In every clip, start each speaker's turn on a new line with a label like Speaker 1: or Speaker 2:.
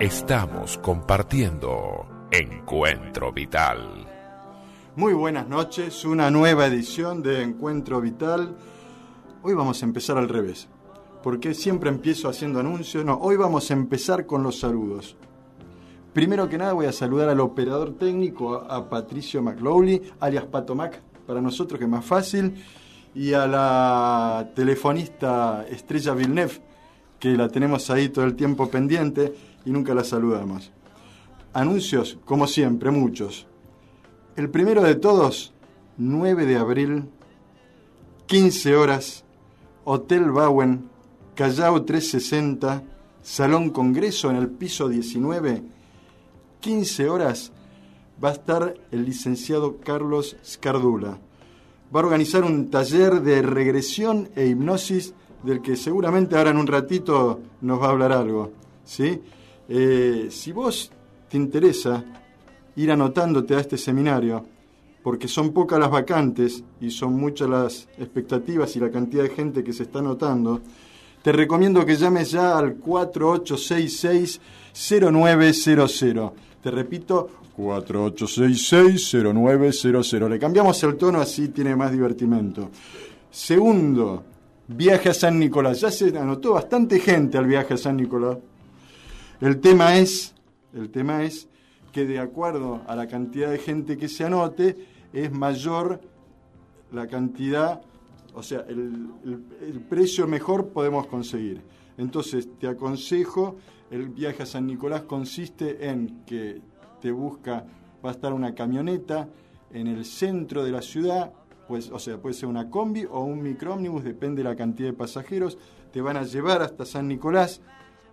Speaker 1: Estamos compartiendo Encuentro Vital.
Speaker 2: Muy buenas noches, una nueva edición de Encuentro Vital. Hoy vamos a empezar al revés, porque siempre empiezo haciendo anuncios. No, hoy vamos a empezar con los saludos. Primero que nada voy a saludar al operador técnico, a, Patricio McLaughlin, alias Pato Mac, para nosotros que es más fácil, y a la telefonista Estrella Villeneuve, que la tenemos ahí todo el tiempo pendiente y nunca la saludamos. Anuncios, como siempre, muchos. El primero de todos, 9 de abril, 15 horas, Hotel Bowen, Callao 360, Salón Congreso en el piso 19, 15 horas, va a estar el licenciado Carlos Scardula. Va a organizar un taller de regresión e hipnosis del que seguramente ahora en un ratito nos va a hablar algo. ¿sí? Eh, si vos te interesa ir anotándote a este seminario, porque son pocas las vacantes y son muchas las expectativas y la cantidad de gente que se está anotando, te recomiendo que llames ya al 4866-0900. Te repito, 4866-0900. Le cambiamos el tono así tiene más divertimento. Segundo, viaje a San Nicolás. Ya se anotó bastante gente al viaje a San Nicolás. El tema es, el tema es que de acuerdo a la cantidad de gente que se anote, es mayor la cantidad, o sea, el, el, el precio mejor podemos conseguir. Entonces, te aconsejo, el viaje a San Nicolás consiste en que te busca, va a estar una camioneta en el centro de la ciudad, pues, o sea, puede ser una combi o un microómnibus, depende de la cantidad de pasajeros, te van a llevar hasta San Nicolás,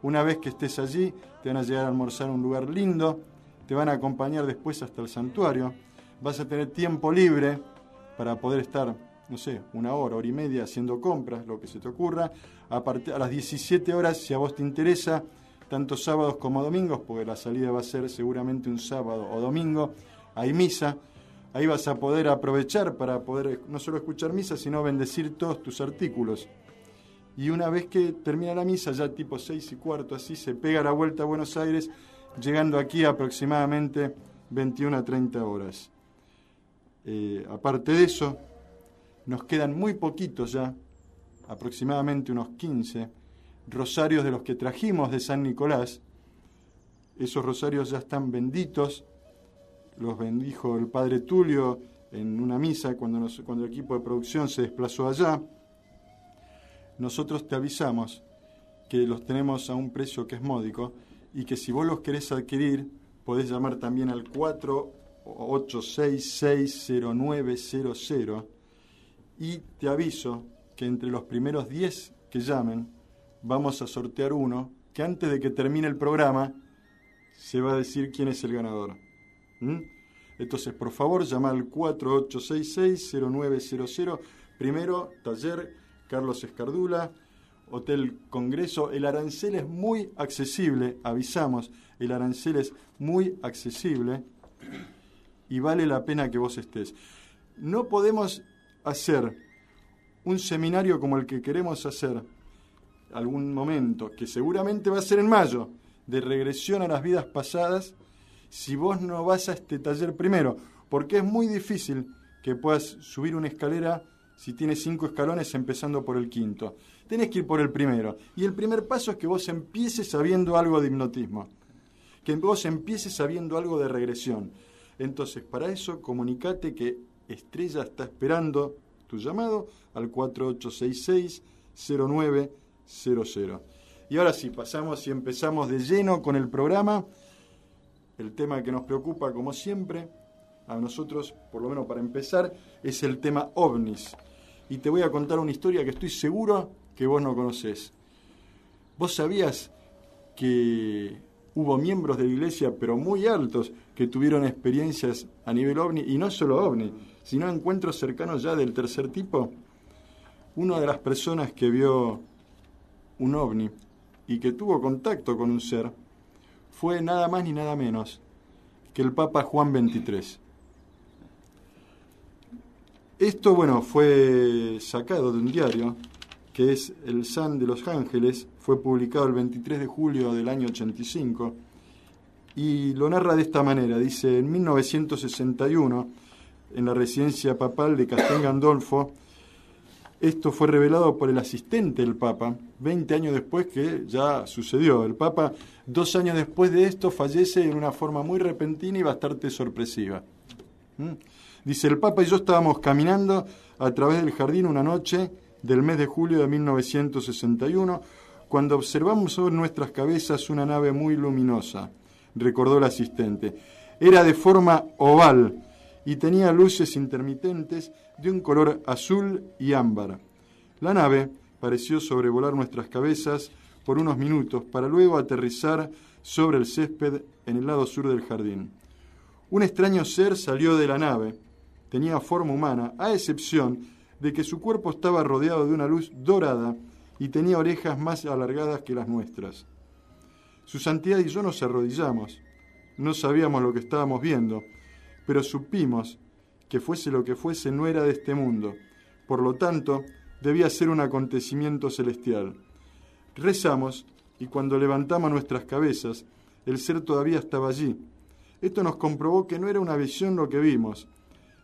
Speaker 2: una vez que estés allí, te van a llegar a almorzar a un lugar lindo, te van a acompañar después hasta el santuario, vas a tener tiempo libre para poder estar, no sé, una hora, hora y media haciendo compras, lo que se te ocurra. A, a las 17 horas, si a vos te interesa, tanto sábados como domingos, porque la salida va a ser seguramente un sábado o domingo, hay misa. Ahí vas a poder aprovechar para poder no solo escuchar misa, sino bendecir todos tus artículos. Y una vez que termina la misa, ya tipo seis y cuarto, así, se pega la vuelta a Buenos Aires, llegando aquí aproximadamente 21 a 30 horas. Eh, aparte de eso, nos quedan muy poquitos ya, aproximadamente unos 15, rosarios de los que trajimos de San Nicolás. Esos rosarios ya están benditos, los bendijo el Padre Tulio en una misa cuando, nos- cuando el equipo de producción se desplazó allá. Nosotros te avisamos que los tenemos a un precio que es módico y que si vos los querés adquirir, podés llamar también al 48660900 y te aviso que entre los primeros 10 que llamen vamos a sortear uno que antes de que termine el programa se va a decir quién es el ganador. ¿Mm? Entonces, por favor, llama al 48660900. Primero, taller Carlos Escardula, Hotel Congreso. El arancel es muy accesible, avisamos, el arancel es muy accesible y vale la pena que vos estés. No podemos hacer un seminario como el que queremos hacer algún momento, que seguramente va a ser en mayo, de regresión a las vidas pasadas, si vos no vas a este taller primero, porque es muy difícil que puedas subir una escalera si tienes cinco escalones empezando por el quinto. Tenés que ir por el primero. Y el primer paso es que vos empieces sabiendo algo de hipnotismo, que vos empieces sabiendo algo de regresión. Entonces, para eso, comunicate que Estrella está esperando tu llamado al 4866-0900. Y ahora sí, pasamos y empezamos de lleno con el programa. El tema que nos preocupa, como siempre, a nosotros, por lo menos para empezar, es el tema ovnis. y te voy a contar una historia que estoy seguro que vos no conocés. ¿Vos sabías que hubo miembros de la iglesia, pero muy altos, que tuvieron experiencias a nivel ovni, y no solo ovni, sino encuentros cercanos ya del tercer tipo? Una de las personas que vio un ovni y que tuvo contacto con un ser fue nada más ni nada menos que el Papa Juan XXIII. Esto, bueno, fue sacado de un diario que es El San de los Ángeles, fue publicado el 23 de julio del año 85 y lo narra de esta manera. Dice, en 1961, en la residencia papal de Castel Gandolfo, esto fue revelado por el asistente del Papa, 20 años después que ya sucedió. El Papa, dos años después de esto, fallece en una forma muy repentina y bastante sorpresiva. ¿Mm? Dice, el Papa y yo estábamos caminando a través del jardín una noche del mes de julio de 1961, cuando observamos sobre nuestras cabezas una nave muy luminosa, recordó el asistente. Era de forma oval y tenía luces intermitentes de un color azul y ámbar. La nave pareció sobrevolar nuestras cabezas por unos minutos para luego aterrizar sobre el césped en el lado sur del jardín. Un extraño ser salió de la nave. Tenía forma humana, a excepción de que su cuerpo estaba rodeado de una luz dorada y tenía orejas más alargadas que las nuestras. Su santidad y yo nos arrodillamos. No sabíamos lo que estábamos viendo, pero supimos que fuese lo que fuese no era de este mundo. Por lo tanto, debía ser un acontecimiento celestial. Rezamos y cuando levantamos nuestras cabezas, el ser todavía estaba allí. Esto nos comprobó que no era una visión lo que vimos.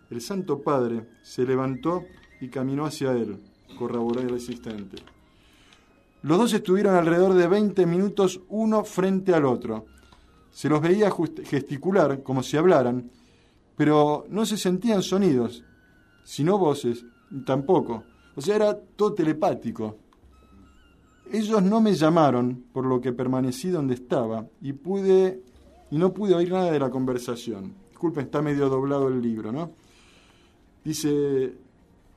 Speaker 2: El Santo Padre se levantó y caminó hacia él, corroboró el asistente. Los dos estuvieron alrededor de 20 minutos uno frente al otro. Se los veía gesticular como si hablaran, pero no se sentían sonidos, sino voces, tampoco. O sea, era todo telepático. Ellos no me llamaron, por lo que permanecí donde estaba y pude y no pude oír nada de la conversación. Disculpen, está medio doblado el libro, ¿no? Dice,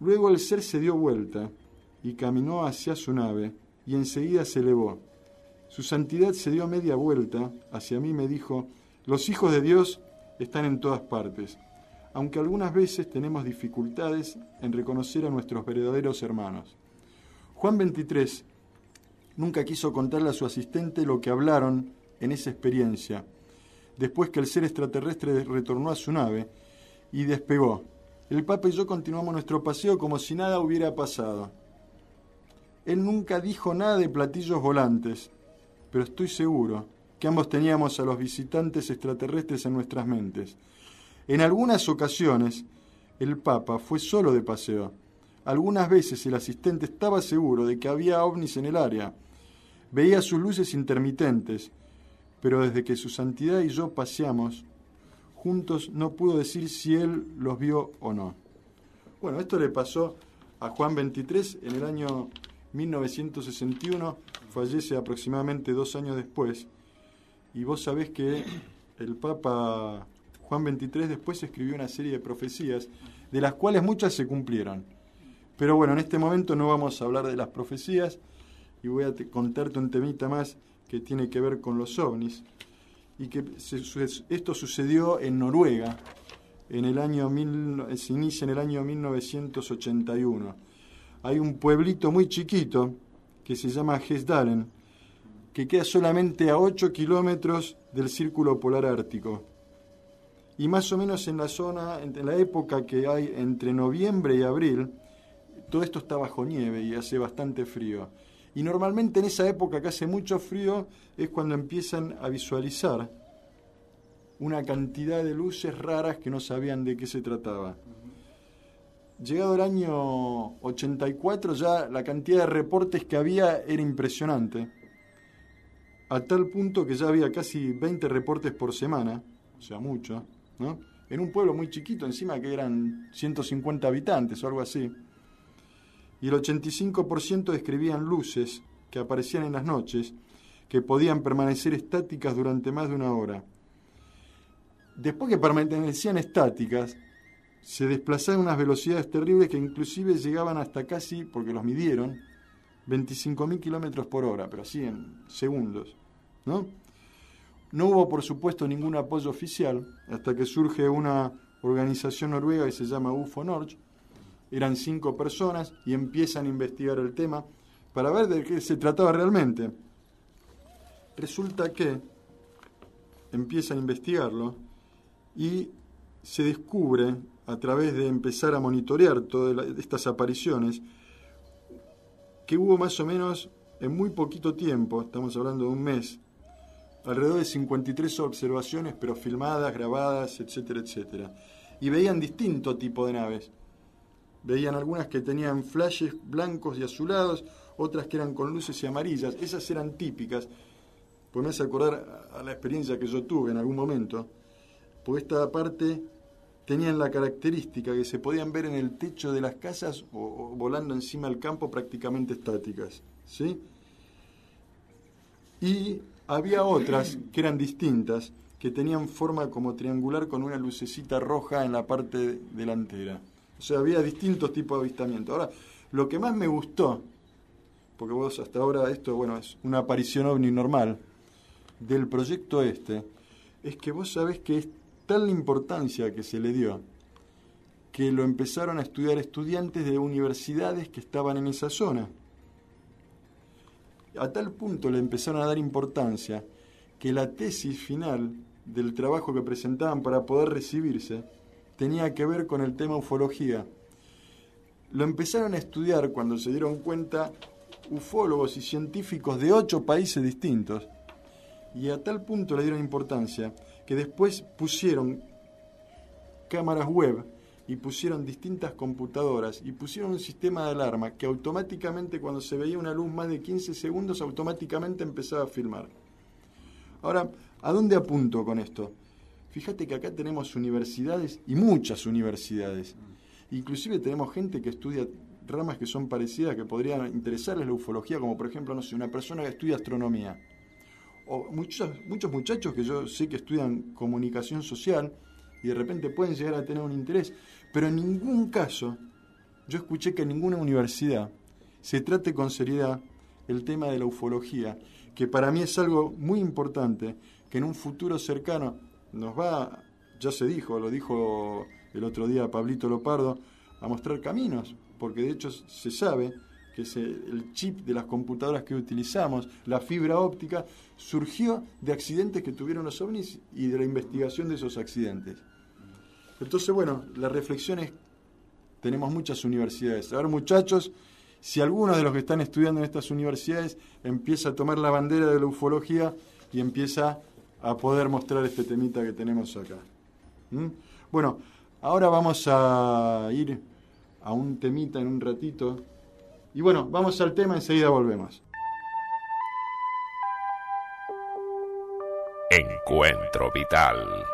Speaker 2: luego el ser se dio vuelta y caminó hacia su nave y enseguida se elevó. Su santidad se dio media vuelta hacia mí y me dijo, los hijos de Dios están en todas partes, aunque algunas veces tenemos dificultades en reconocer a nuestros verdaderos hermanos. Juan 23 nunca quiso contarle a su asistente lo que hablaron en esa experiencia, después que el ser extraterrestre retornó a su nave y despegó. El Papa y yo continuamos nuestro paseo como si nada hubiera pasado. Él nunca dijo nada de platillos volantes, pero estoy seguro que ambos teníamos a los visitantes extraterrestres en nuestras mentes. En algunas ocasiones, el Papa fue solo de paseo. Algunas veces el asistente estaba seguro de que había ovnis en el área. Veía sus luces intermitentes, pero desde que su santidad y yo paseamos juntos no pudo decir si él los vio o no. Bueno, esto le pasó a Juan 23 en el año 1961, fallece aproximadamente dos años después, y vos sabés que el Papa Juan XXIII después escribió una serie de profecías, de las cuales muchas se cumplieron. Pero bueno, en este momento no vamos a hablar de las profecías y voy a contarte un temita más que tiene que ver con los ovnis y que esto sucedió en Noruega en el año mil, se inicia en el año 1981. Hay un pueblito muy chiquito que se llama Hesdalen, que queda solamente a 8 kilómetros del círculo polar ártico. Y más o menos en la zona, en la época que hay entre noviembre y abril, todo esto está bajo nieve y hace bastante frío. Y normalmente en esa época que hace mucho frío es cuando empiezan a visualizar una cantidad de luces raras que no sabían de qué se trataba. Llegado el año 84 ya la cantidad de reportes que había era impresionante a tal punto que ya había casi 20 reportes por semana, o sea, mucho, ¿no? En un pueblo muy chiquito, encima que eran 150 habitantes o algo así. Y el 85% describían luces que aparecían en las noches, que podían permanecer estáticas durante más de una hora. Después que permanecían estáticas, se desplazaban a unas velocidades terribles que inclusive llegaban hasta casi, porque los midieron, 25.000 kilómetros por hora, pero así en segundos. ¿No? no hubo, por supuesto, ningún apoyo oficial hasta que surge una organización noruega que se llama UFO Norge. Eran cinco personas y empiezan a investigar el tema para ver de qué se trataba realmente. Resulta que empiezan a investigarlo y se descubre a través de empezar a monitorear todas estas apariciones que hubo más o menos en muy poquito tiempo, estamos hablando de un mes, alrededor de 53 observaciones, pero filmadas, grabadas, etcétera, etcétera. Y veían distinto tipo de naves. Veían algunas que tenían flashes blancos y azulados, otras que eran con luces y amarillas. Esas eran típicas. Pues me hace acordar a la experiencia que yo tuve en algún momento. Porque esta parte tenían la característica que se podían ver en el techo de las casas o, volando encima del campo prácticamente estáticas. ¿sí? Y había otras que eran distintas, que tenían forma como triangular con una lucecita roja en la parte delantera. O sea, había distintos tipos de avistamiento. Ahora, lo que más me gustó, porque vos hasta ahora esto, bueno, es una aparición ovni normal, del proyecto este, es que vos sabés que es tal la importancia que se le dio, que lo empezaron a estudiar estudiantes de universidades que estaban en esa zona a tal punto le empezaron a dar importancia que la tesis final del trabajo que presentaban para poder recibirse tenía que ver con el tema ufología. Lo empezaron a estudiar cuando se dieron cuenta ufólogos y científicos de ocho países distintos y a tal punto le dieron importancia que después pusieron cámaras web y pusieron distintas computadoras y pusieron un sistema de alarma que automáticamente cuando se veía una luz más de 15 segundos automáticamente empezaba a filmar. Ahora, ¿a dónde apunto con esto? Fíjate que acá tenemos universidades y muchas universidades. Inclusive tenemos gente que estudia ramas que son parecidas, que podrían interesarles la ufología, como por ejemplo, no sé, una persona que estudia astronomía. O muchos, muchos muchachos que yo sé que estudian comunicación social y de repente pueden llegar a tener un interés. Pero en ningún caso, yo escuché que en ninguna universidad se trate con seriedad el tema de la ufología, que para mí es algo muy importante, que en un futuro cercano nos va, ya se dijo, lo dijo el otro día Pablito Lopardo, a mostrar caminos, porque de hecho se sabe que el chip de las computadoras que utilizamos, la fibra óptica, surgió de accidentes que tuvieron los ovnis y de la investigación de esos accidentes. Entonces, bueno, la reflexión es, tenemos muchas universidades. A ver, muchachos, si alguno de los que están estudiando en estas universidades empieza a tomar la bandera de la ufología y empieza a poder mostrar este temita que tenemos acá. ¿Mm? Bueno, ahora vamos a ir a un temita en un ratito. Y bueno, vamos al tema, enseguida volvemos.
Speaker 1: Encuentro Vital.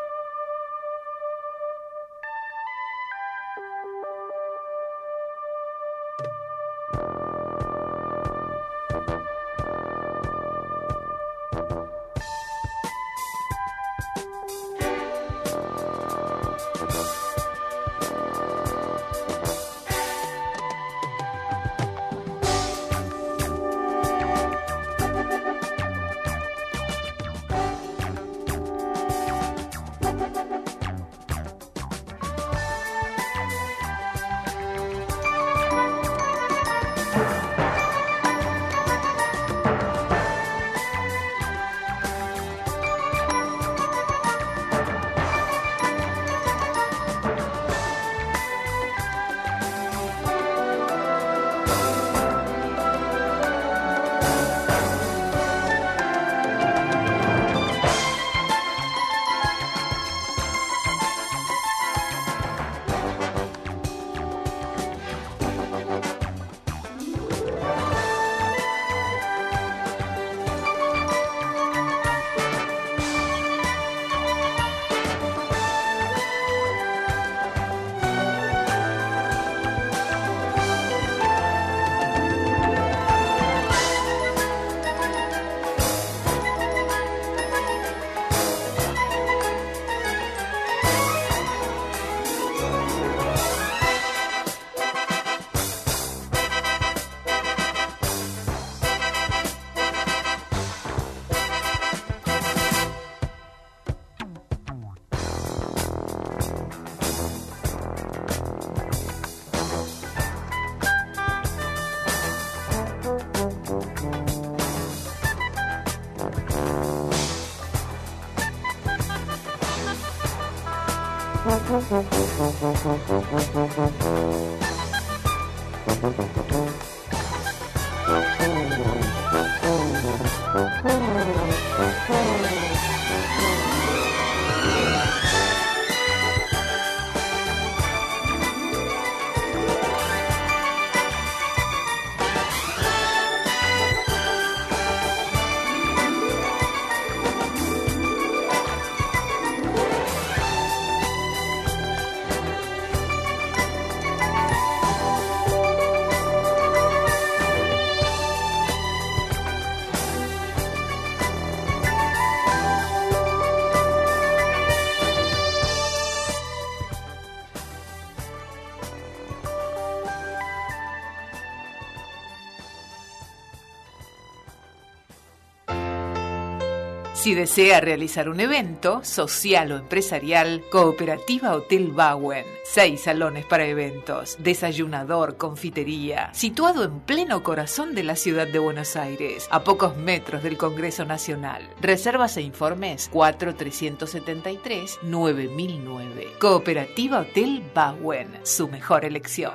Speaker 3: Si desea realizar un evento social o empresarial, Cooperativa Hotel Bauen. Seis salones para eventos, desayunador, confitería, situado en pleno corazón de la ciudad de Buenos Aires, a pocos metros del Congreso Nacional. Reservas e informes 4373 9009. Cooperativa Hotel Bauen, su mejor elección.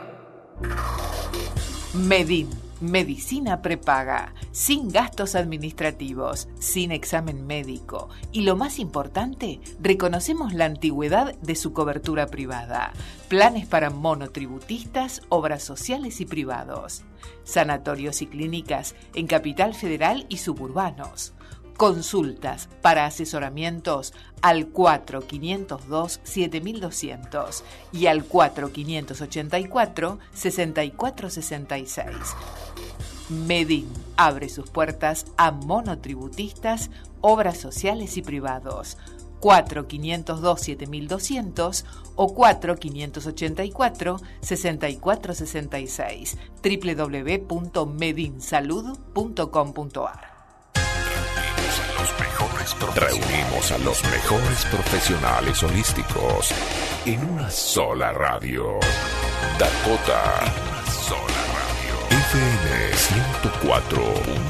Speaker 3: Medin Medicina prepaga, sin gastos administrativos, sin examen médico y lo más importante, reconocemos la antigüedad de su cobertura privada. Planes para monotributistas, obras sociales y privados. Sanatorios y clínicas en Capital Federal y suburbanos. Consultas para asesoramientos al 4502-7200 y al 4584-6466. Medin abre sus puertas a monotributistas, obras sociales y privados. 4502-7200 o 4584-6466 www.medinsalud.com.ar
Speaker 1: Reunimos a los mejores profesionales holísticos en una sola radio. Dakota. En una sola radio. FM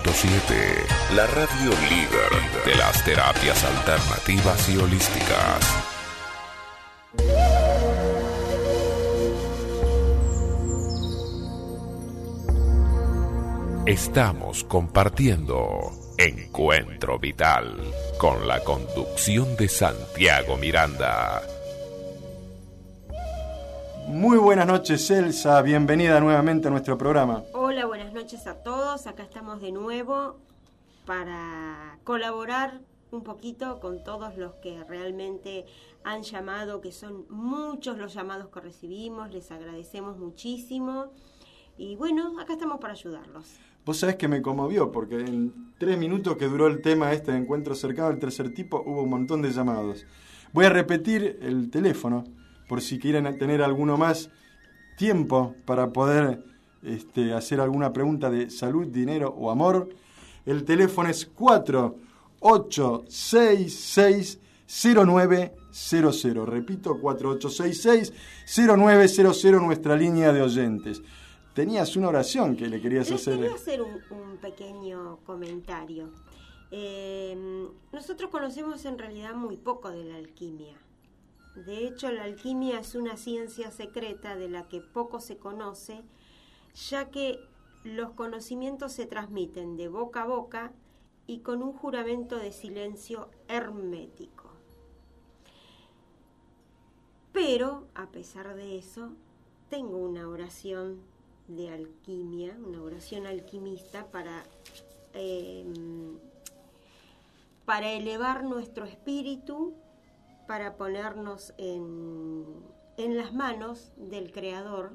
Speaker 1: 104.7. La radio líder de las terapias alternativas y holísticas. Estamos compartiendo Encuentro Vital con la conducción de Santiago Miranda.
Speaker 2: Muy buenas noches, Elsa. Bienvenida nuevamente a nuestro programa.
Speaker 4: Hola, buenas noches a todos. Acá estamos de nuevo para colaborar un poquito con todos los que realmente han llamado, que son muchos los llamados que recibimos. Les agradecemos muchísimo. Y bueno, acá estamos para ayudarlos.
Speaker 2: Vos sabés que me conmovió porque en tres minutos que duró el tema este de encuentro cercano del tercer tipo hubo un montón de llamados. Voy a repetir el teléfono por si quieren tener alguno más tiempo para poder este, hacer alguna pregunta de salud, dinero o amor. El teléfono es 48660900. Repito, 48660900, nuestra línea de oyentes tenías una oración que le querías
Speaker 4: Les
Speaker 2: hacer.
Speaker 4: Quería hacer un, un pequeño comentario. Eh, nosotros conocemos en realidad muy poco de la alquimia. De hecho, la alquimia es una ciencia secreta de la que poco se conoce, ya que los conocimientos se transmiten de boca a boca y con un juramento de silencio hermético. Pero, a pesar de eso, tengo una oración de alquimia, una oración alquimista para, eh, para elevar nuestro espíritu, para ponernos en, en las manos del Creador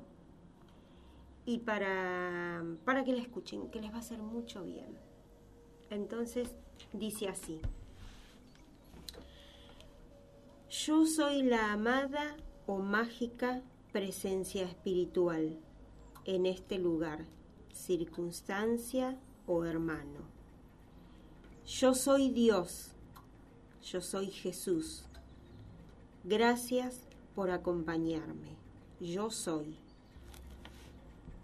Speaker 4: y para, para que la escuchen, que les va a hacer mucho bien. Entonces dice así. Yo soy la amada o mágica presencia espiritual en este lugar, circunstancia o hermano. Yo soy Dios, yo soy Jesús. Gracias por acompañarme. Yo soy.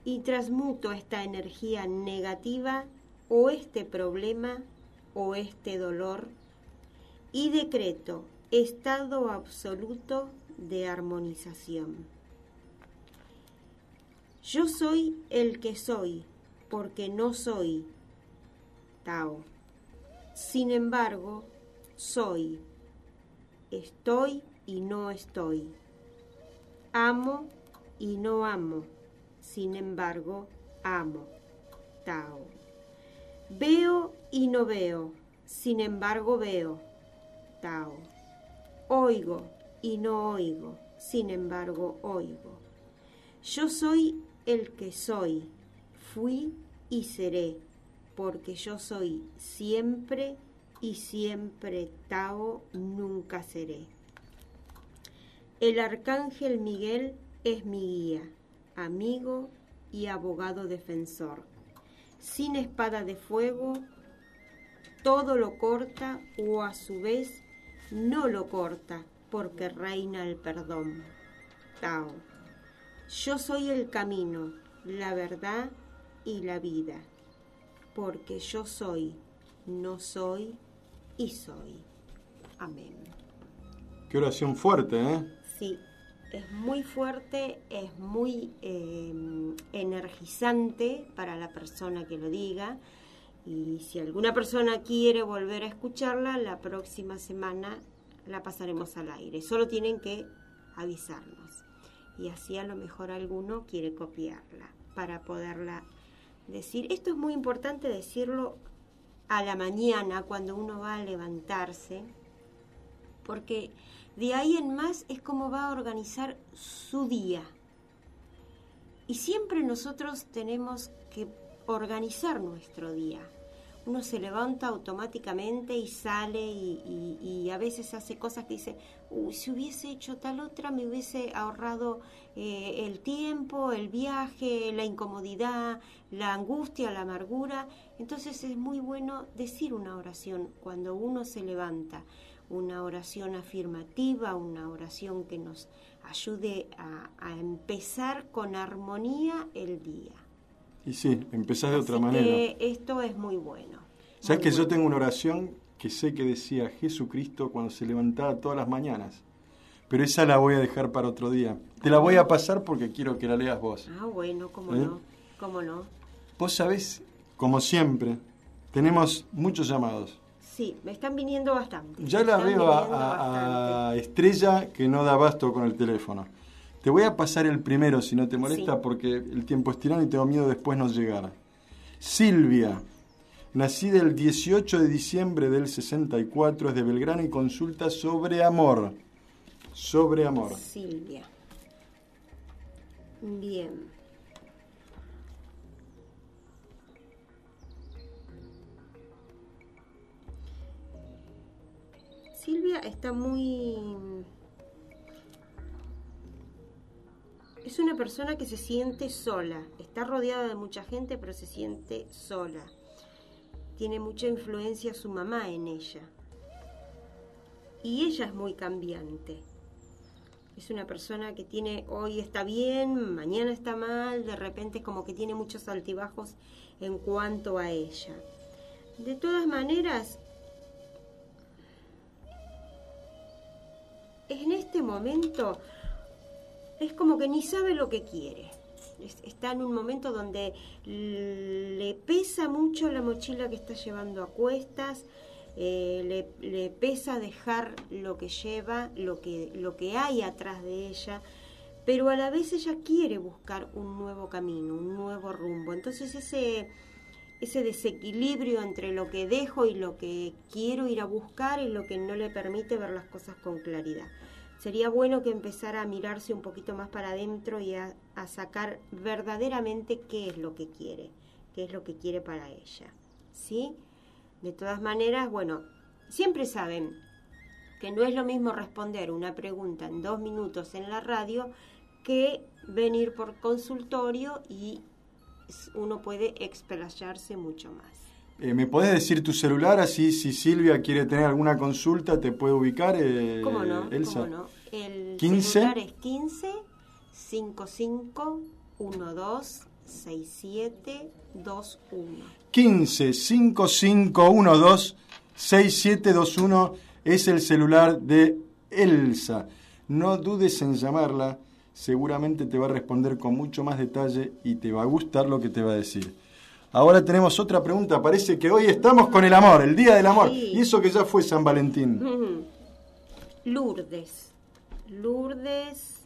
Speaker 4: Y transmuto esta energía negativa o este problema o este dolor y decreto estado absoluto de armonización. Yo soy el que soy, porque no soy Tao. Sin embargo, soy. Estoy y no estoy. Amo y no amo. Sin embargo, amo. Tao. Veo y no veo. Sin embargo, veo. Tao. Oigo y no oigo. Sin embargo, oigo. Yo soy el que soy. Fui y seré. Porque yo soy siempre y siempre Tao, nunca seré. El arcángel Miguel es mi guía, amigo y abogado defensor. Sin espada de fuego, todo lo corta o a su vez no lo corta porque reina el perdón. Tao. Yo soy el camino, la verdad y la vida, porque yo soy, no soy y soy. Amén.
Speaker 2: Qué oración fuerte, ¿eh?
Speaker 4: Sí, es muy fuerte, es muy eh, energizante para la persona que lo diga. Y si alguna persona quiere volver a escucharla, la próxima semana la pasaremos al aire. Solo tienen que avisarnos. Y así a lo mejor alguno quiere copiarla para poderla decir. Esto es muy importante decirlo a la mañana cuando uno va a levantarse, porque de ahí en más es como va a organizar su día. Y siempre nosotros tenemos que organizar nuestro día. Uno se levanta automáticamente y sale y, a veces hace cosas que dice, "Uy, si hubiese hecho tal otra me hubiese ahorrado eh, el tiempo, el viaje, la incomodidad, la angustia, la amargura. Entonces es muy bueno decir una oración cuando uno se levanta, una oración afirmativa, una oración que nos ayude a empezar con armonía el día.
Speaker 2: Y sí, empezás de otra
Speaker 4: Así
Speaker 2: manera.
Speaker 4: que esto es muy bueno.
Speaker 2: ¿Sabes que yo
Speaker 4: bueno.
Speaker 2: tengo una oración que sé que decía Jesucristo cuando se levantaba todas las mañanas? Pero esa la voy a dejar para otro día. Te la voy a pasar porque quiero que la leas vos.
Speaker 4: Ah, bueno, cómo
Speaker 2: ¿Eh?
Speaker 4: no, cómo no.
Speaker 2: Vos sabés, como siempre, tenemos muchos llamados.
Speaker 4: Sí, me están viniendo bastante.
Speaker 2: Ya la veo a, a- a Estrella que no da abasto con el teléfono. Te voy a pasar el primero si no te molesta
Speaker 4: Sí.
Speaker 2: porque el tiempo es tirano y tengo miedo después no llegar. Silvia, nacida el 18 de diciembre del 64, es de Belgrano y consulta sobre amor. Sobre amor.
Speaker 4: Silvia. Bien. Silvia está muy... Es una persona que se siente sola. Está rodeada de mucha gente, pero se siente sola. Tiene mucha influencia su mamá en ella. Y ella es muy cambiante. Es una persona que tiene, hoy está bien, mañana está mal, de repente como que tiene muchos altibajos en cuanto a ella. De todas maneras, en este momento es como que ni sabe lo que quiere. Es- Está en un momento donde le pesa mucho la mochila que está llevando a cuestas, eh, le, le pesa dejar lo que lleva, lo que, lo que hay atrás de ella, pero a la vez ella quiere buscar un nuevo camino, un nuevo rumbo. Entonces ese, ese desequilibrio entre lo que dejo y lo que quiero ir a buscar es lo que no le permite ver las cosas con claridad. Sería bueno que empezara a mirarse un poquito más para adentro y a, sacar verdaderamente qué es lo que quiere, qué es lo que quiere para ella. ¿Sí? De todas maneras, bueno, siempre saben que no es lo mismo responder una pregunta en dos minutos en la radio que venir por consultorio y uno puede explayarse mucho más.
Speaker 2: Eh, ¿Me podés decir tu celular así si Silvia quiere tener alguna consulta te puede ubicar? eh,
Speaker 4: ¿Cómo no?
Speaker 2: Elsa?
Speaker 4: ¿Cómo no? El
Speaker 2: 15.
Speaker 4: celular es 15 55 12 67 21.
Speaker 2: 15 5512 6721 es el celular de Elsa. No dudes en llamarla, seguramente te va a responder con mucho más detalle y te va a gustar lo que te va a decir. Ahora tenemos otra pregunta, parece que hoy estamos con el amor, el Día del Amor,
Speaker 4: Sí.
Speaker 2: y eso que ya fue San Valentín.
Speaker 4: Lourdes. Lourdes.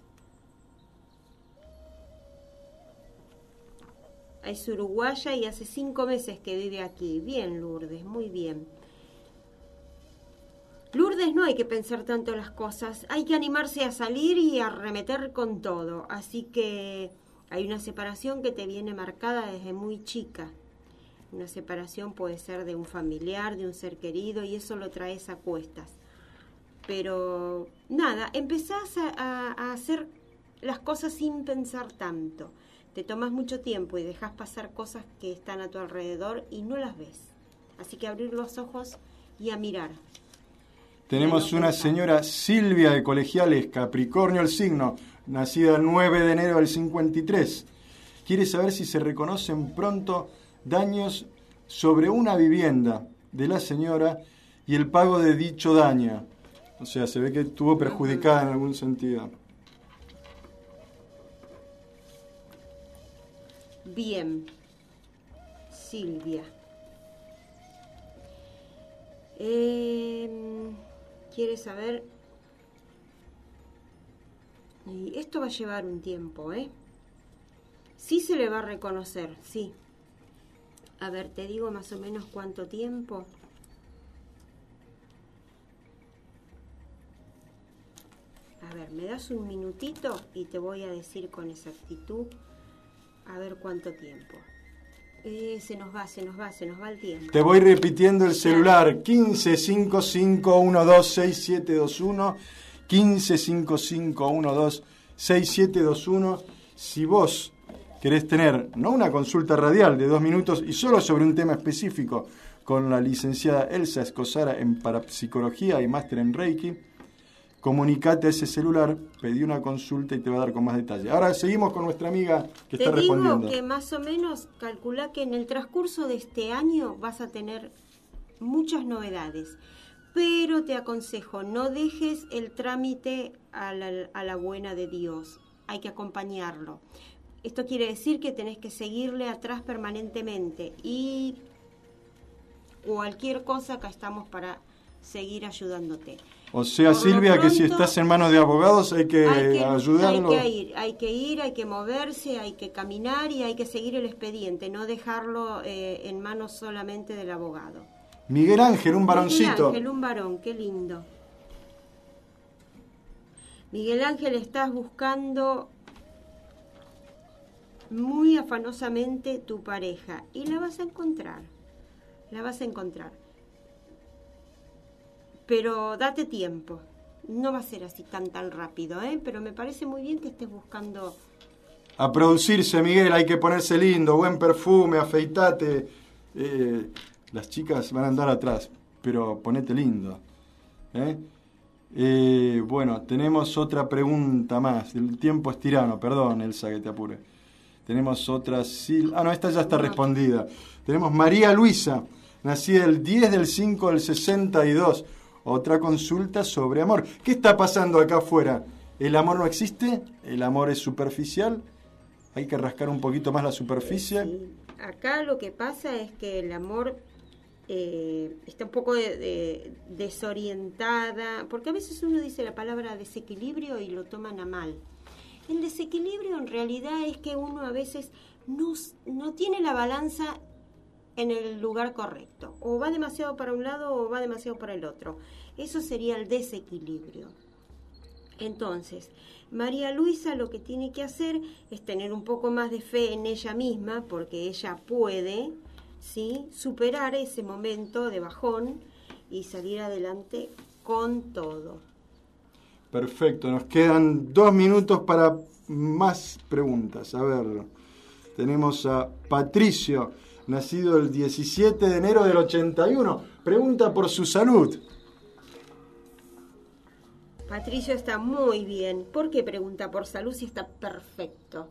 Speaker 4: Es uruguaya y hace cinco meses que vive aquí. Bien, Lourdes, muy bien. Lourdes no hay que pensar tanto las cosas, hay que animarse a salir y a remeter con todo. Así que hay una separación que te viene marcada desde muy chica. Una separación puede ser de un familiar, de un ser querido, y eso lo traes a cuestas. Pero nada, empezás a, a- a hacer las cosas sin pensar tanto. Te tomas mucho tiempo y dejas pasar cosas que están a tu alrededor y no las ves. Así que abrir los ojos y a mirar.
Speaker 2: Tenemos una señora Silvia de Colegiales, Capricornio el signo, nacida el 9 de enero del 53. Quiere saber si se reconocen pronto daños sobre una vivienda de la señora y el pago de dicho daño. O sea, se ve que estuvo perjudicada en algún sentido.
Speaker 4: Bien. Silvia. Eh, ¿Quiere saber? Esto va a llevar un tiempo, ¿eh? Sí se le va a reconocer, sí. A ver, te digo más o menos cuánto tiempo. A ver, me das un minutito y te voy a decir con exactitud a ver cuánto tiempo. Eh, se nos va, se nos va, se nos va el tiempo.
Speaker 2: Te voy repitiendo el celular 1555126721 1555126721 si vos querés tener no una consulta radial de dos minutos y solo sobre un tema específico con la licenciada Elsa Escosara en parapsicología y máster en Reiki, comunicate a ese celular, pedí una consulta y te va a dar con más detalle. Ahora seguimos con nuestra amiga que
Speaker 4: Te
Speaker 2: está
Speaker 4: digo
Speaker 2: respondiendo.
Speaker 4: que más o menos calcula que en el transcurso de este año vas a tener muchas novedades. Pero te aconsejo, no dejes el trámite a la, a la buena de Dios. Hay que acompañarlo. Esto quiere decir que tenés que seguirle atrás permanentemente y cualquier cosa acá estamos para seguir ayudándote.
Speaker 2: O sea,
Speaker 4: Por
Speaker 2: Silvia, que si estás en manos de abogados hay que,
Speaker 4: hay que,
Speaker 2: ayudarlo.
Speaker 4: Hay que ir, hay que ir, hay que moverse, hay que caminar y hay que seguir el expediente, no dejarlo eh, en manos solamente del abogado.
Speaker 2: Miguel Ángel, un
Speaker 4: Miguel
Speaker 2: varoncito.
Speaker 4: Ángel, un varón, qué lindo. Miguel Ángel, estás buscando muy afanosamente tu pareja y la vas a encontrar. La vas a encontrar. Pero date tiempo. No va a ser así tan tan rápido, ¿eh? Pero me parece muy bien que estés buscando
Speaker 2: A producirse, Miguel, hay que ponerse lindo, buen perfume, afeitate. Eh, las chicas van a andar atrás, pero ponete lindo. ¿eh? Eh, bueno, tenemos otra pregunta más. El tiempo es tirano, perdón, Elsa, que te apure. Tenemos otra. Sil- Ah, no, esta ya está respondida. Tenemos María Luisa, nacida el 10 del 5 del 62. Otra consulta sobre amor. ¿Qué está pasando acá afuera? ¿El amor no existe? ¿El amor es superficial? ¿Hay que rascar un poquito más la superficie?
Speaker 4: Sí. Acá lo que pasa es que el amor eh, está un poco de- de- desorientada, porque a veces uno dice la palabra desequilibrio y lo toman a mal. El desequilibrio en realidad es que uno a veces no, no tiene la balanza en el lugar correcto. O va demasiado para un lado o va demasiado para el otro. Eso sería el desequilibrio. Entonces, María Luisa lo que tiene que hacer es tener un poco más de fe en ella misma, porque ella puede, ¿sí? Superar ese momento de bajón y salir adelante con todo.
Speaker 2: Perfecto, nos quedan dos minutos para más preguntas. A ver, tenemos a Patricio, nacido el 17 de enero del 81. Pregunta por su salud.
Speaker 4: Patricio está muy bien. ¿Por qué pregunta por salud si está perfecto?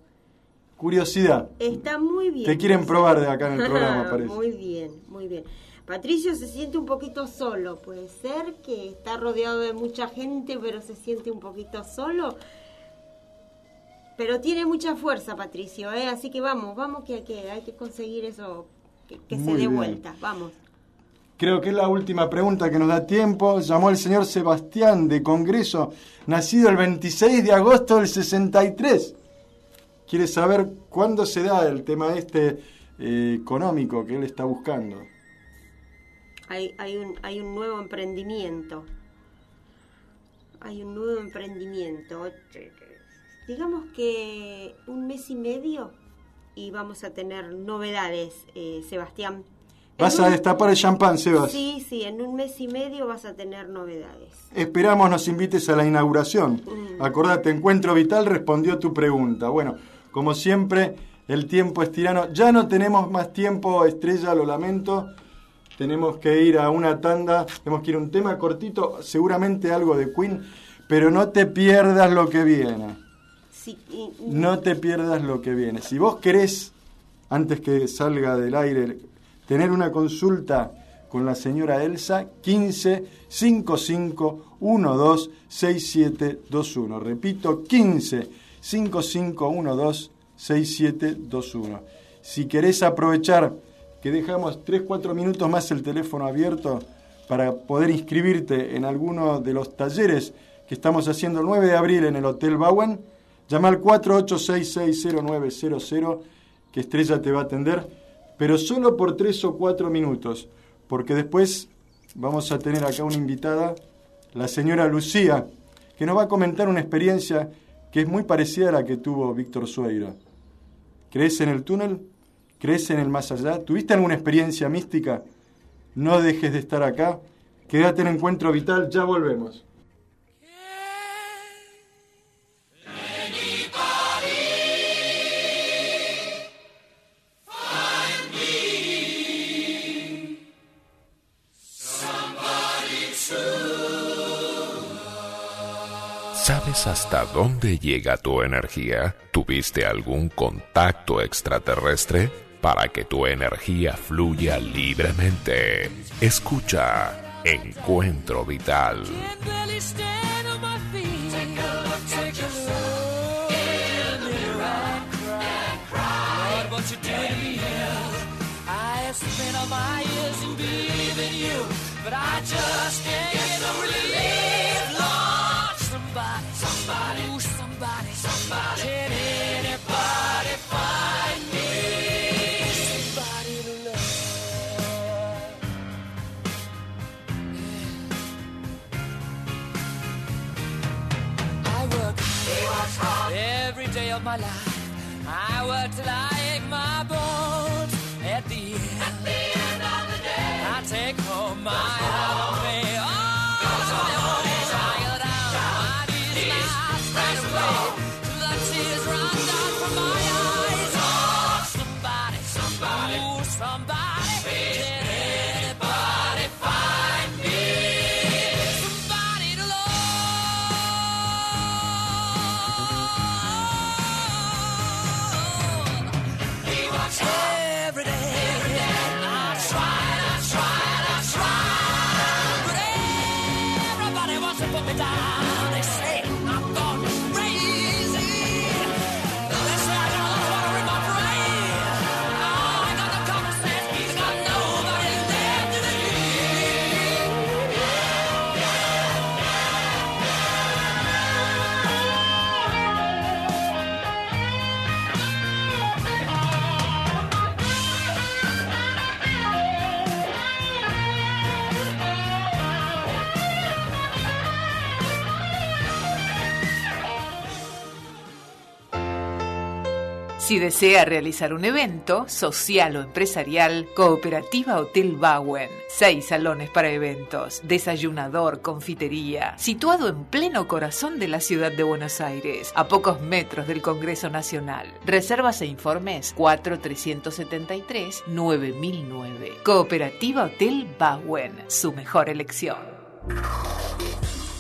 Speaker 2: Curiosidad.
Speaker 4: Está muy bien.
Speaker 2: Te quieren probar de acá en el programa, parece.
Speaker 4: Muy bien, muy bien. Patricio se siente un poquito solo, puede ser que está rodeado de mucha gente, pero se siente un poquito solo. Pero tiene mucha fuerza, Patricio, ¿eh? así que vamos, vamos que hay que, hay que conseguir eso, que, que se dé vuelta, vamos.
Speaker 2: Creo que es la última pregunta que nos da tiempo. Llamó el señor Sebastián de Congreso, nacido el 26 de agosto del 63. Quiere saber cuándo se da el tema este eh, económico que él está buscando.
Speaker 4: Hay, hay, un, hay un nuevo emprendimiento. Hay un nuevo emprendimiento. Digamos que un mes y medio y vamos a tener novedades, eh, Sebastián.
Speaker 2: Vas
Speaker 4: En
Speaker 2: a
Speaker 4: un-
Speaker 2: destapar el champán, Sebas.
Speaker 4: Sí, sí, en un mes y medio vas a tener novedades.
Speaker 2: Esperamos nos invites a la inauguración. Acordate, Encuentro Vital respondió tu pregunta. Bueno, como siempre, el tiempo es tirano. Ya no tenemos más tiempo, Estrella, lo lamento. Tenemos que ir a una tanda, tenemos que ir a un tema cortito, seguramente algo de Queen, pero no te pierdas lo que viene.
Speaker 4: Sí, y-
Speaker 2: No te pierdas lo que viene. Si vos querés, antes que salga del aire, tener una consulta con la señora Elsa, 15 55 12 6721. Repito, 15 55 12 6721. Si querés aprovechar que dejamos 3-4 minutos más el teléfono abierto para poder inscribirte en alguno de los talleres que estamos haciendo el 9 de abril en el Hotel Bowen, llama al 48660900 que Estrella te va a atender, pero solo por 3 o 4 minutos, porque después vamos a tener acá una invitada, la señora Lucía, que nos va a comentar una experiencia que es muy parecida a la que tuvo Víctor Sueira. ¿Crees en el túnel? ¿Crees en el más allá? ¿Tuviste alguna experiencia mística? No dejes de estar acá. Quédate en Encuentro Vital, ya volvemos.
Speaker 1: ¿Sabes hasta dónde llega tu energía? ¿Tuviste algún contacto extraterrestre? Para que tu energía fluya libremente. Escucha Encuentro Vital.
Speaker 5: Of my life. I work till I ache my bones. At the end, At the end of the day, I take home my home
Speaker 3: Si desea realizar un evento, social o empresarial, Cooperativa Hotel Bauen. Seis salones para eventos, desayunador, confitería, situado en pleno corazón de la ciudad de Buenos Aires, a pocos metros del Congreso Nacional. Reservas e informes 4373-9009. Cooperativa Hotel Bauen, su mejor elección.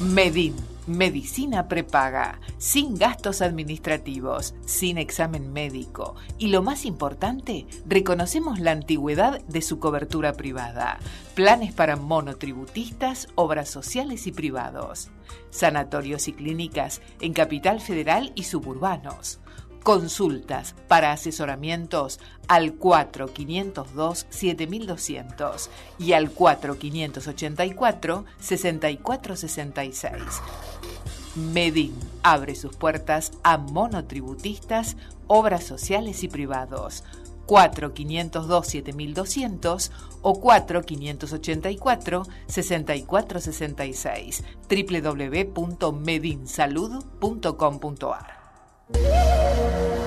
Speaker 3: Medin, Medicina prepaga, sin gastos administrativos, sin examen médico y lo más importante, reconocemos la antigüedad de su cobertura privada. Planes para monotributistas, obras sociales y privados. Sanatorios y clínicas en Capital Federal y suburbanos. Consultas para asesoramientos al 4502-7200 y al 4584-6466. Medin abre sus puertas a monotributistas, obras sociales y privados. 4502-7200 o 4584-6466 www.medinsalud.com.ar
Speaker 1: Encuentro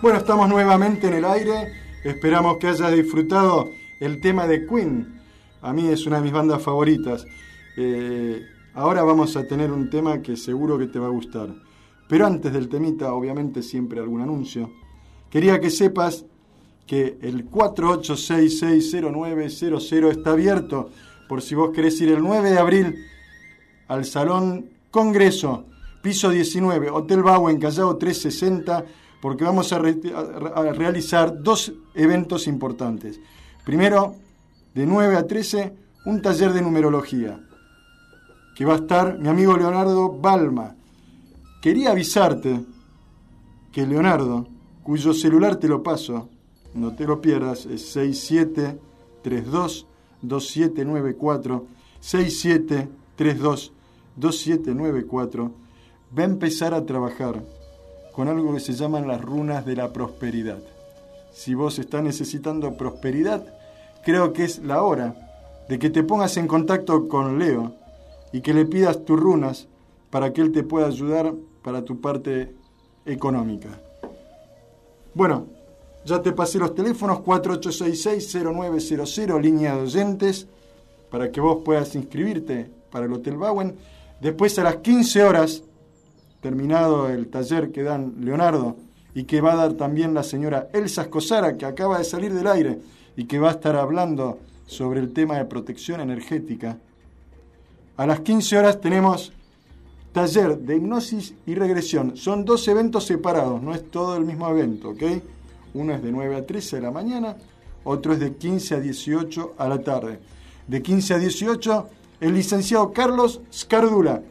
Speaker 2: Bueno, estamos nuevamente en el aire. Esperamos que hayas disfrutado el tema de Queen. A mí es una de mis bandas favoritas. Eh, ahora vamos a tener un tema que seguro que te va a gustar. Pero antes del temita, obviamente siempre algún anuncio. Quería que sepas que el 48660900 está abierto por si vos querés ir el 9 de abril al Salón Congreso, piso 19, Hotel Bau en Callao 360 porque vamos a, realizar dos eventos importantes. Primero, de 9 a 13, un taller de numerología, que va a estar mi amigo Leonardo Balma. Quería avisarte que Leonardo, cuyo celular te lo paso, no te lo pierdas, es 6732 2794 6732 2794 va a empezar a trabajar con algo que se llaman las runas de la prosperidad. Si vos estás necesitando prosperidad, creo que es la hora de que te pongas en contacto con Leo y que le pidas tus runas para que él te pueda ayudar para tu parte económica. Bueno, ya te pasé los teléfonos 4866-0900, línea de oyentes, para que vos puedas inscribirte para el Hotel Bowen. Después a las 15 horas terminado el taller que dan Leonardo y que va a dar también la señora Elsa Escosara, que acaba de salir del aire y que va a estar hablando sobre el tema de protección energética. A las 15 horas tenemos taller de hipnosis y regresión. Son dos eventos separados, no es todo el mismo evento, ¿ok? Uno es de 9 a 13 de la mañana, otro es de 15 a 18 a la tarde. De 15 a 18, el licenciado Carlos Scardula,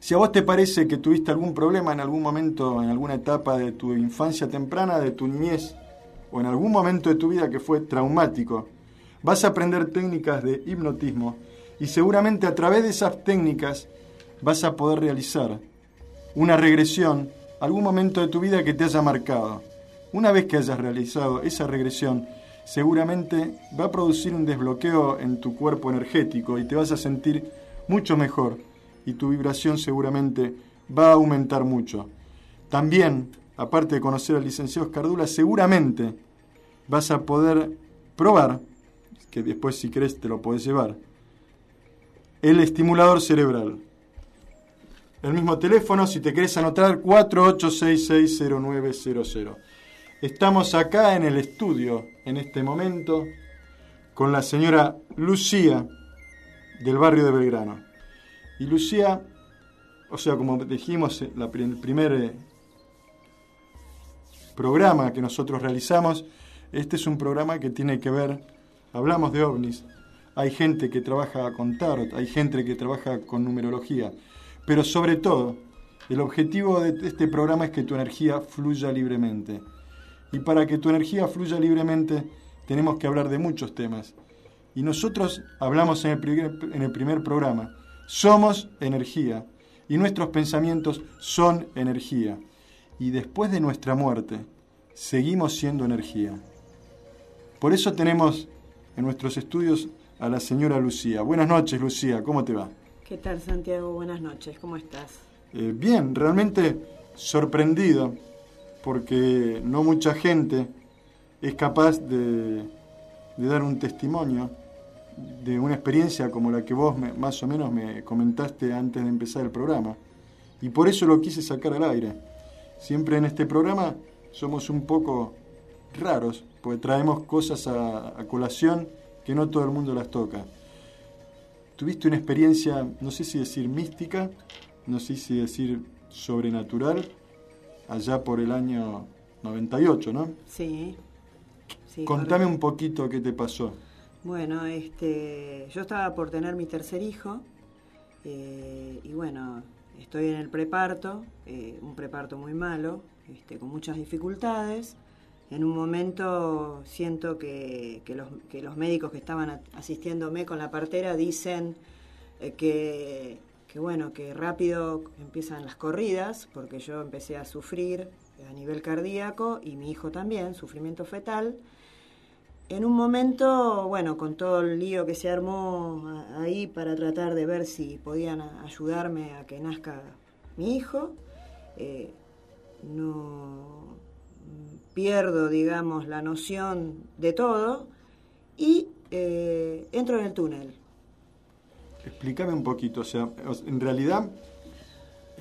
Speaker 2: si a vos te parece que tuviste algún problema en algún momento, en alguna etapa de tu infancia temprana, de tu niñez, o en algún momento de tu vida que fue traumático, vas a aprender técnicas de hipnotismo y seguramente a través de esas técnicas vas a poder realizar una regresión, algún momento de tu vida que te haya marcado. Una vez que hayas realizado esa regresión, seguramente va a producir un desbloqueo en tu cuerpo energético y te vas a sentir mucho mejor y tu vibración seguramente va a aumentar mucho. También, aparte de conocer al licenciado Escardula, seguramente vas a poder probar, que después si querés te lo podés llevar, el estimulador cerebral. El mismo teléfono, si te querés anotar, 48660900. Estamos acá en el estudio, en este momento, con la señora Lucía del barrio de Belgrano. Y Lucía, o sea, como dijimos, en el primer eh, programa que nosotros realizamos, este es un programa que tiene que ver, hablamos de ovnis, hay gente que trabaja con tarot, hay gente que trabaja con numerología, pero sobre todo, el objetivo de este programa es que tu energía fluya libremente. Y para que tu energía fluya libremente, tenemos que hablar de muchos temas. Y nosotros hablamos en el en el primer programa somos energía y nuestros pensamientos son energía. Y después de nuestra muerte, seguimos siendo energía. Por eso tenemos en nuestros estudios a la señora Lucía. Buenas noches, Lucía, ¿cómo te va?
Speaker 6: ¿Qué tal, Santiago? Buenas noches, ¿cómo estás?
Speaker 2: Eh, bien, realmente sorprendido, porque no mucha gente es capaz de, dar un testimonio de una experiencia como la que vos me- más o menos me comentaste antes de empezar el programa. Y por eso lo quise sacar al aire. Siempre en este programa somos un poco raros, porque traemos cosas a, a colación que no todo el mundo las toca. Tuviste una experiencia, no sé si decir mística, no sé si decir sobrenatural, allá por el año 98, ¿no?
Speaker 6: Sí. sí
Speaker 2: Contame
Speaker 6: correcto.
Speaker 2: un poquito qué te pasó.
Speaker 6: Bueno, este, yo estaba por tener mi tercer hijo eh, y bueno, estoy en el preparto, eh, un preparto muy malo, este, con muchas dificultades. En un momento siento que, que los, que los médicos que estaban asistiéndome con la partera dicen eh, que, que bueno, que rápido empiezan las corridas, porque yo empecé a sufrir a nivel cardíaco y mi hijo también, sufrimiento fetal. En un momento, bueno, con todo el lío que se armó ahí para tratar de ver si podían ayudarme a que nazca mi hijo, eh, no pierdo, digamos, la noción de todo y eh, entro en el túnel.
Speaker 2: Explícame un poquito, o sea, en realidad,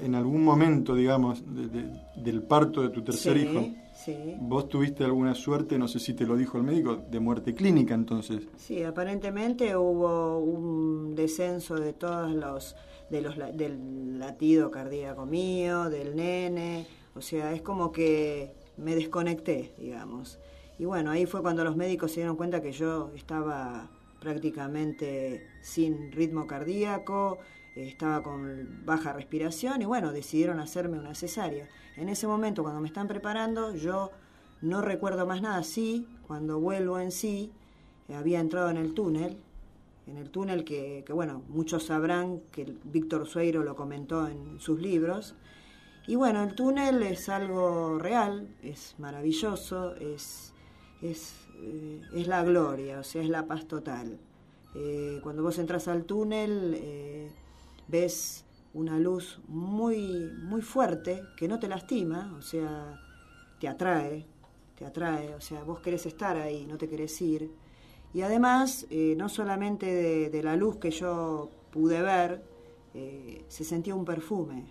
Speaker 2: en algún momento, digamos, de- de- del parto de tu tercer
Speaker 6: Sí,
Speaker 2: hijo,
Speaker 6: Sí,
Speaker 2: vos tuviste alguna suerte, no sé si te lo dijo el médico, de muerte clínica entonces.
Speaker 6: sí, aparentemente hubo un descenso de todos los, de los del latido cardíaco mío, del nene, o sea, es como que me desconecté, digamos. Y bueno, ahí fue cuando los médicos se dieron cuenta que yo estaba prácticamente sin ritmo cardíaco, eh, estaba con baja respiración y bueno, decidieron hacerme una cesárea. En ese momento, cuando me están preparando, yo no recuerdo más nada. Sí, cuando vuelvo en sí, eh, había entrado en el túnel, en el túnel que, que, bueno, muchos sabrán que Víctor Sueiro lo comentó en sus libros. Y bueno, el túnel es algo real, es maravilloso, es, es, eh, es la gloria, o sea, es la paz total. Eh, cuando vos entras al túnel, eh, ves una luz muy, muy fuerte que no te lastima, o sea, te atrae, te atrae, o sea, vos querés estar ahí, no te querés ir. Y además, no solamente de, la luz que yo pude ver, se sentía un perfume,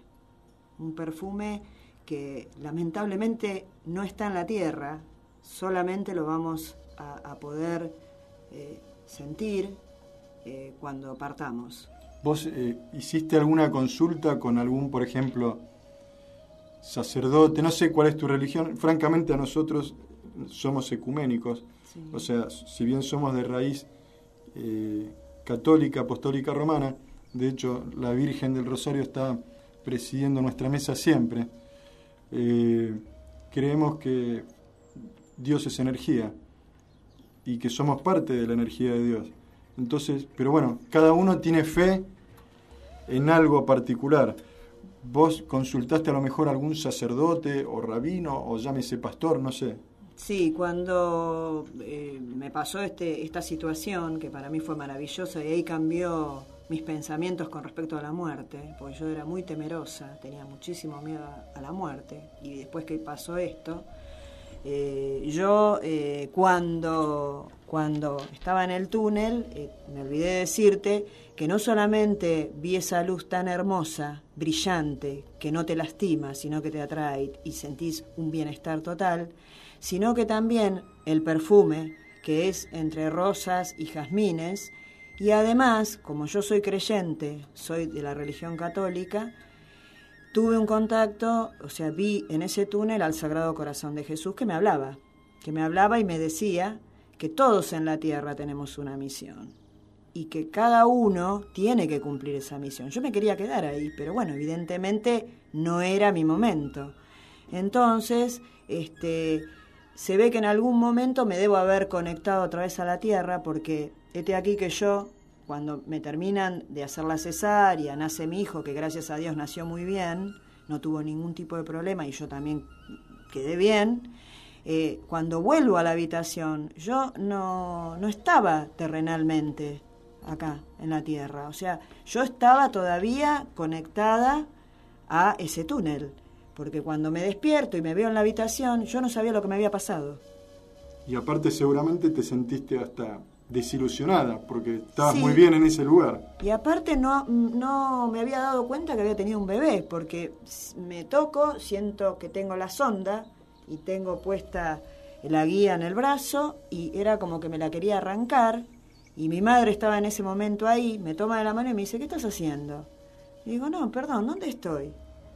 Speaker 6: un perfume que lamentablemente no está en la tierra, solamente lo vamos a, a poder eh, sentir eh, cuando partamos.
Speaker 2: ¿Vos eh, hiciste alguna consulta con algún, por ejemplo, sacerdote? No sé cuál es tu religión. Francamente a nosotros somos ecuménicos.
Speaker 6: Sí.
Speaker 2: O sea, si bien somos de raíz católica, apostólica romana, de hecho la Virgen del Rosario está presidiendo nuestra mesa siempre, creemos que Dios es energía y que somos parte de la energía de Dios. Entonces, pero bueno, cada uno tiene fe en algo particular. Vos consultaste a lo mejor algún sacerdote o rabino o llámese pastor, no sé.
Speaker 6: Sí, cuando eh, me pasó este, esta situación, que para mí fue maravillosa, y ahí cambió mis pensamientos con respecto a la muerte, porque yo era muy temerosa, tenía muchísimo miedo a la muerte, y después que pasó esto, eh, yo eh, cuando, cuando estaba en el túnel, eh, me olvidé de decirte que no solamente vi esa luz tan hermosa, brillante, que no te lastima, sino que te atrae y sentís un bienestar total, sino que también el perfume, que es entre rosas y jazmines, y además, como yo soy creyente, soy de la religión católica, tuve un contacto, o sea, vi en ese túnel al Sagrado Corazón de Jesús que me hablaba, que me hablaba y me decía que todos en la tierra tenemos una misión y que cada uno tiene que cumplir esa misión. Yo me quería quedar ahí, pero bueno, evidentemente no era mi momento. Entonces, este, se ve que en algún momento me debo haber conectado otra vez a la tierra porque este aquí que yo, cuando me terminan de hacer la cesárea, nace mi hijo, que gracias a Dios nació muy bien, no tuvo ningún tipo de problema y yo también quedé bien. eh, cuando vuelvo a la habitación, yo no, no estaba terrenalmente acá en la Tierra. O sea, yo estaba todavía conectada a ese túnel. Porque cuando me despierto y me veo en la habitación, yo no sabía lo que me había pasado.
Speaker 2: Y aparte seguramente te sentiste hasta desilusionada, porque estabas
Speaker 6: Sí.
Speaker 2: muy bien en ese lugar.
Speaker 6: Y aparte no, no me había dado cuenta que había tenido un bebé, porque me toco, siento que tengo la sonda y tengo puesta la guía en el brazo y era como que me la quería arrancar y mi madre estaba en ese momento ahí, me toma de la mano y me dice, ¿qué estás haciendo? Y digo, no, perdón, ¿dónde estoy?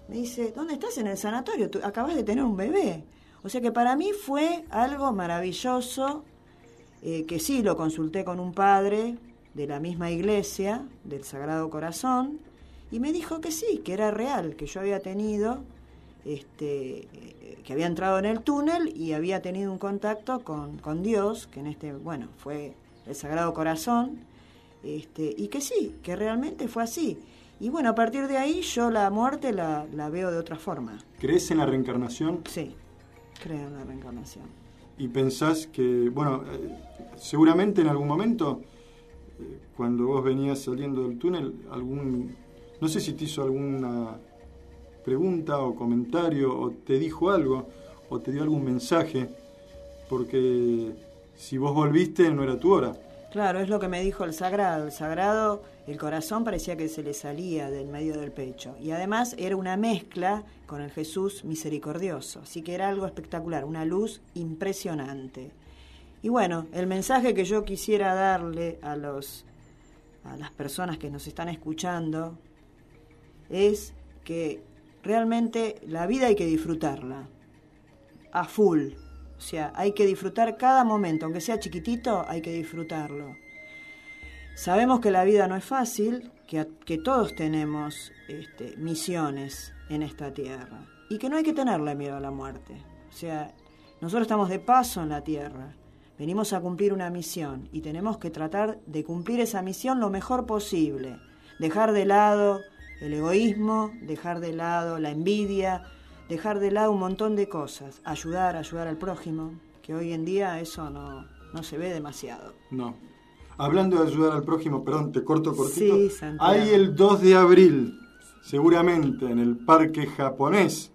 Speaker 6: Me dice, ¿dónde estás en el sanatorio? Tú acabas de tener un bebé. O sea que para mí fue algo maravilloso eh, que sí lo consulté con un padre de la misma iglesia, del Sagrado Corazón, y me dijo que sí, que era real, que yo había tenido, este, eh, que había entrado en el túnel y había tenido un contacto con, con Dios, que en este, bueno, fue el Sagrado Corazón, este, y que sí, que realmente fue así. Y bueno, a partir de ahí yo la muerte la, la veo de otra forma.
Speaker 2: ¿Crees en la reencarnación?
Speaker 6: Sí, creo en la reencarnación.
Speaker 2: Y pensás que, bueno, eh, seguramente en algún momento, eh, cuando vos venías saliendo del túnel, algún, no sé si te hizo alguna pregunta o comentario, o te dijo algo, o te dio algún mensaje, porque si vos volviste no era tu hora.
Speaker 6: Claro, es lo que me dijo el sagrado. El sagrado, el corazón parecía que se le salía del medio del pecho. Y además era una mezcla con el Jesús misericordioso. Así que era algo espectacular, una luz impresionante. Y bueno, el mensaje que yo quisiera darle a los a las personas que nos están escuchando es que realmente la vida hay que disfrutarla a full. O sea, hay que disfrutar cada momento, aunque sea chiquitito, hay que disfrutarlo. Sabemos que la vida no es fácil, que, que todos tenemos este, misiones en esta tierra y que no hay que tenerle miedo a la muerte. O sea, nosotros estamos de paso en la tierra, venimos a cumplir una misión y tenemos que tratar de cumplir esa misión lo mejor posible. Dejar de lado el egoísmo, dejar de lado la envidia, dejar de lado un montón de cosas, ayudar, ayudar al prójimo, que hoy en día eso no, no se ve demasiado.
Speaker 2: No. Hablando de ayudar al prójimo, perdón, te corto cortito.
Speaker 6: Sí, Santiago.
Speaker 2: Hay el 2 de abril, seguramente en el parque japonés,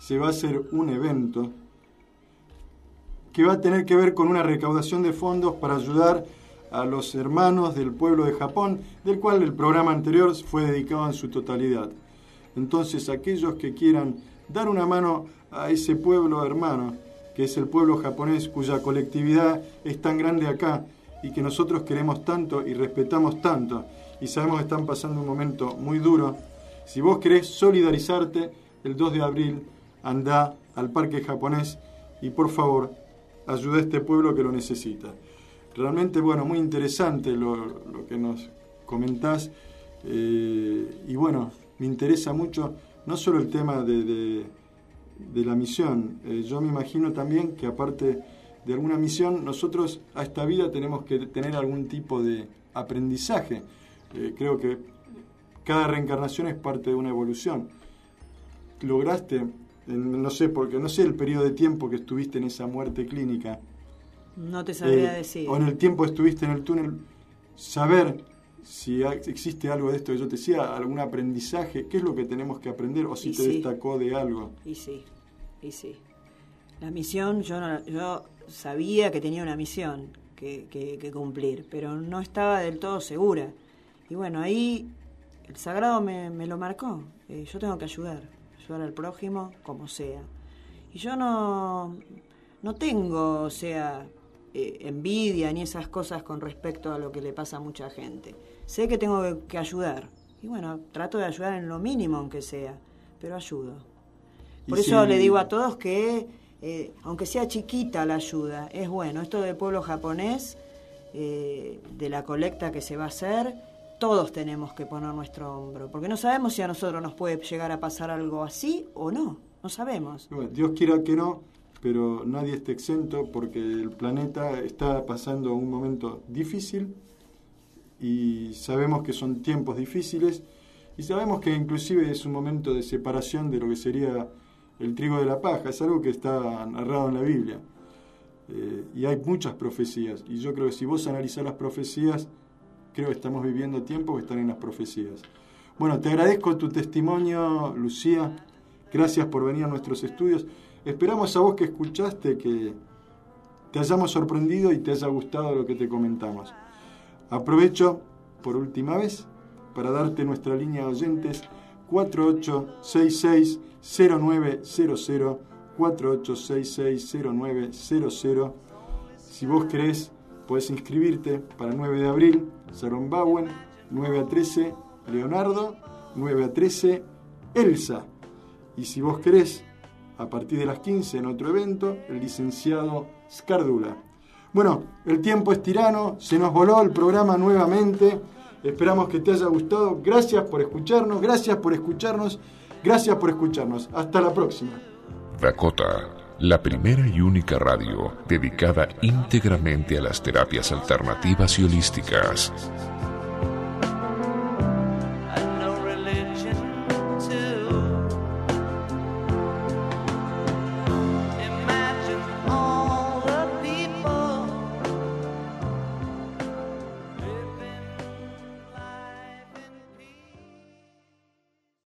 Speaker 2: se va a hacer un evento que va a tener que ver con una recaudación de fondos para ayudar a los hermanos del pueblo de Japón, del cual el programa anterior fue dedicado en su totalidad. Entonces, aquellos que quieran dar una mano a ese pueblo hermano, que es el pueblo japonés cuya colectividad es tan grande acá y que nosotros queremos tanto y respetamos tanto y sabemos que están pasando un momento muy duro, si vos querés solidarizarte, el 2 de abril anda al parque japonés y por favor ayuda a este pueblo que lo necesita. Realmente, bueno, muy interesante lo, que nos comentás eh, y bueno, me interesa mucho no solo el tema de, de- de la misión, eh, yo me imagino también que aparte de alguna misión, nosotros a esta vida tenemos que tener algún tipo de aprendizaje. Eh, creo que cada reencarnación es parte de una evolución. Lograste, no sé, porque no sé el periodo de tiempo que estuviste en esa muerte clínica,
Speaker 6: No te sabría
Speaker 2: eh,
Speaker 6: decir.
Speaker 2: o en el tiempo estuviste en el túnel, saber si existe algo de esto que yo te decía, algún aprendizaje, qué es lo que tenemos que aprender, o si
Speaker 6: Y
Speaker 2: te
Speaker 6: sí.
Speaker 2: destacó de algo.
Speaker 6: Y sí, y sí. La misión, yo, no- yo sabía que tenía una misión que, que- que cumplir, pero no estaba del todo segura. Y bueno, ahí el sagrado me, me lo marcó. Eh, yo tengo que ayudar, ayudar al prójimo como sea. Y yo no, no tengo, o sea, eh, envidia ni esas cosas con respecto a lo que le pasa a mucha gente. Sé que tengo que, ayudar. Y bueno, trato de ayudar en lo mínimo aunque sea, pero ayudo. Por
Speaker 2: Y
Speaker 6: eso
Speaker 2: si-
Speaker 6: le digo a todos que, eh, aunque sea chiquita la ayuda, es bueno. Esto del pueblo japonés, eh, de la colecta que se va a hacer, todos tenemos que poner nuestro hombro, porque no sabemos si a nosotros nos puede llegar a pasar algo así o no, no sabemos.
Speaker 2: Dios quiera que no, pero nadie esté exento porque el planeta está pasando un momento difícil y sabemos que son tiempos difíciles y sabemos que inclusive es un momento de separación de lo que sería el trigo de la paja, es algo que está narrado en la Biblia. Eh, y hay muchas profecías, y yo creo que si vos analizás las profecías, creo que estamos viviendo tiempos que están en las profecías. Bueno, te agradezco tu testimonio, Lucía. Gracias por venir a nuestros estudios. Esperamos a vos que escuchaste que te hayamos sorprendido y te haya gustado lo que te comentamos. Aprovecho por última vez para darte nuestra línea de oyentes 48660900 48660900 Si vos querés, podés inscribirte para 9 de abril, Sarón Bowen, 9 a 13, Leonardo, 9 a 13, Elsa. Y si vos querés, a partir de las 15 en otro evento, el licenciado Scardula. Bueno, el tiempo es tirano, se nos voló el programa nuevamente. Esperamos que te haya gustado. Gracias por escucharnos, gracias por escucharnos, gracias por escucharnos. Hasta la próxima.
Speaker 1: Dakota, la primera y única radio dedicada íntegramente a las terapias alternativas y holísticas.